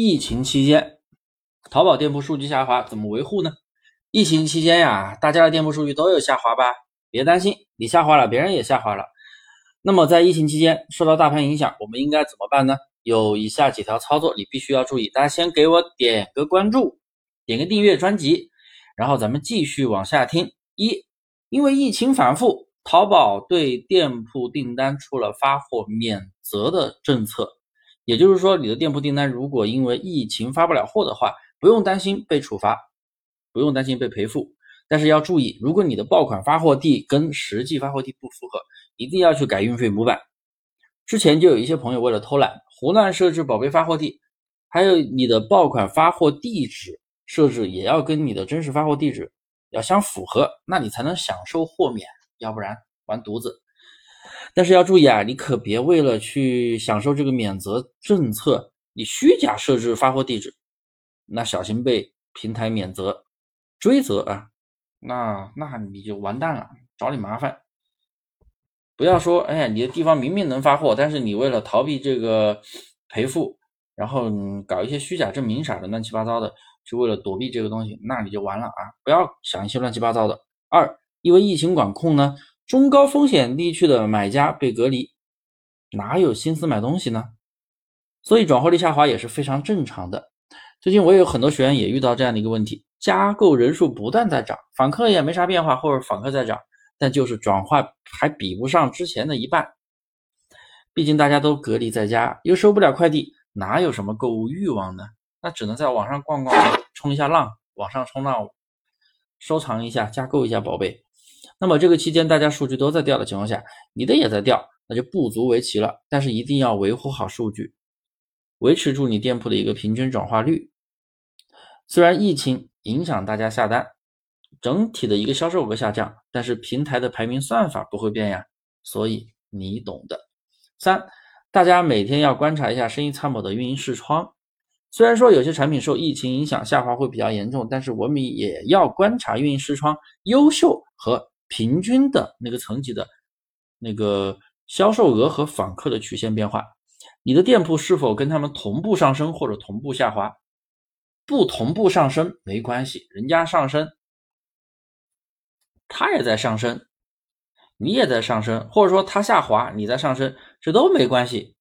疫情期间，淘宝店铺数据下滑怎么维护呢？疫情期间呀，大家的店铺数据都有下滑吧？别担心，你下滑了，别人也下滑了。那么在疫情期间受到大盘影响，我们应该怎么办呢？有以下几条操作你必须要注意。大家先给我点个关注，点个订阅专辑，然后咱们继续往下听。一，因为疫情反复，淘宝对店铺订单出了发货免责的政策。也就是说，你的店铺订单如果因为疫情发不了货的话，不用担心被处罚，不用担心被赔付。但是要注意，如果你的爆款发货地跟实际发货地不符合，一定要去改运费模板。之前就有一些朋友为了偷懒，胡乱设置宝贝发货地，还有你的爆款发货地址设置也要跟你的真实发货地址要相符合，那你才能享受豁免，要不然完犊子。但是要注意啊，你可别为了去享受这个免责政策，你虚假设置发货地址，那小心被平台免责追责啊！那那你就完蛋了，找你麻烦。不要说，哎呀，你的地方明明能发货，但是你为了逃避这个赔付，然后搞一些虚假证明啥的，乱七八糟的，就为了躲避这个东西，那你就完了啊！不要想一些乱七八糟的。二，因为疫情管控呢。中高风险地区的买家被隔离，哪有心思买东西呢？所以转化率下滑也是非常正常的。最近我也有很多学员也遇到这样的一个问题：加购人数不断在涨，访客也没啥变化，或者访客在涨，但就是转化还比不上之前的一半。毕竟大家都隔离在家，又收不了快递，哪有什么购物欲望呢？那只能在网上逛逛，冲一下浪，网上冲浪，收藏一下，加购一下宝贝。那么这个期间大家数据都在掉的情况下，你的也在掉，那就不足为奇了。但是一定要维护好数据，维持住你店铺的一个平均转化率。虽然疫情影响大家下单，整体的一个销售额下降，但是平台的排名算法不会变呀，所以你懂的。三，大家每天要观察一下生意参谋的运营视窗。虽然说有些产品受疫情影响下滑会比较严重，但是我们也要观察运营视窗优秀和。平均的那个层级的那个销售额和访客的曲线变化，你的店铺是否跟他们同步上升或者同步下滑？不同步上升没关系，人家上升，他也在上升，你也在上升，或者说他下滑，你在上升，这都没关系。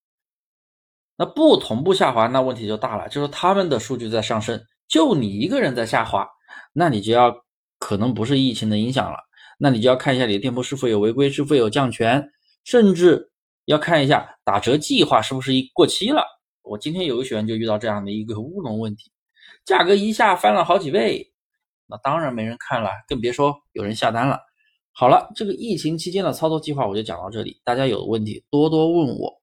那不同步下滑，那问题就大了，就是他们的数据在上升，就你一个人在下滑，那你就要可能不是疫情的影响了。那你就要看一下你的店铺是否有违规，是否有降权，甚至要看一下打折计划是不是一过期了。我今天有个学员就遇到这样的一个乌龙问题，价格一下翻了好几倍，那当然没人看了，更别说有人下单了。好了，这个疫情期间的操作计划我就讲到这里，大家有问题多多问我。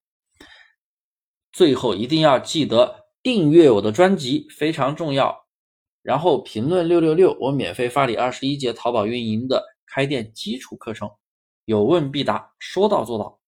最后一定要记得订阅我的专辑，非常重要。然后评论六六六，我免费发你二十一节淘宝运营的。开店基础课程，有问必答，说到做到。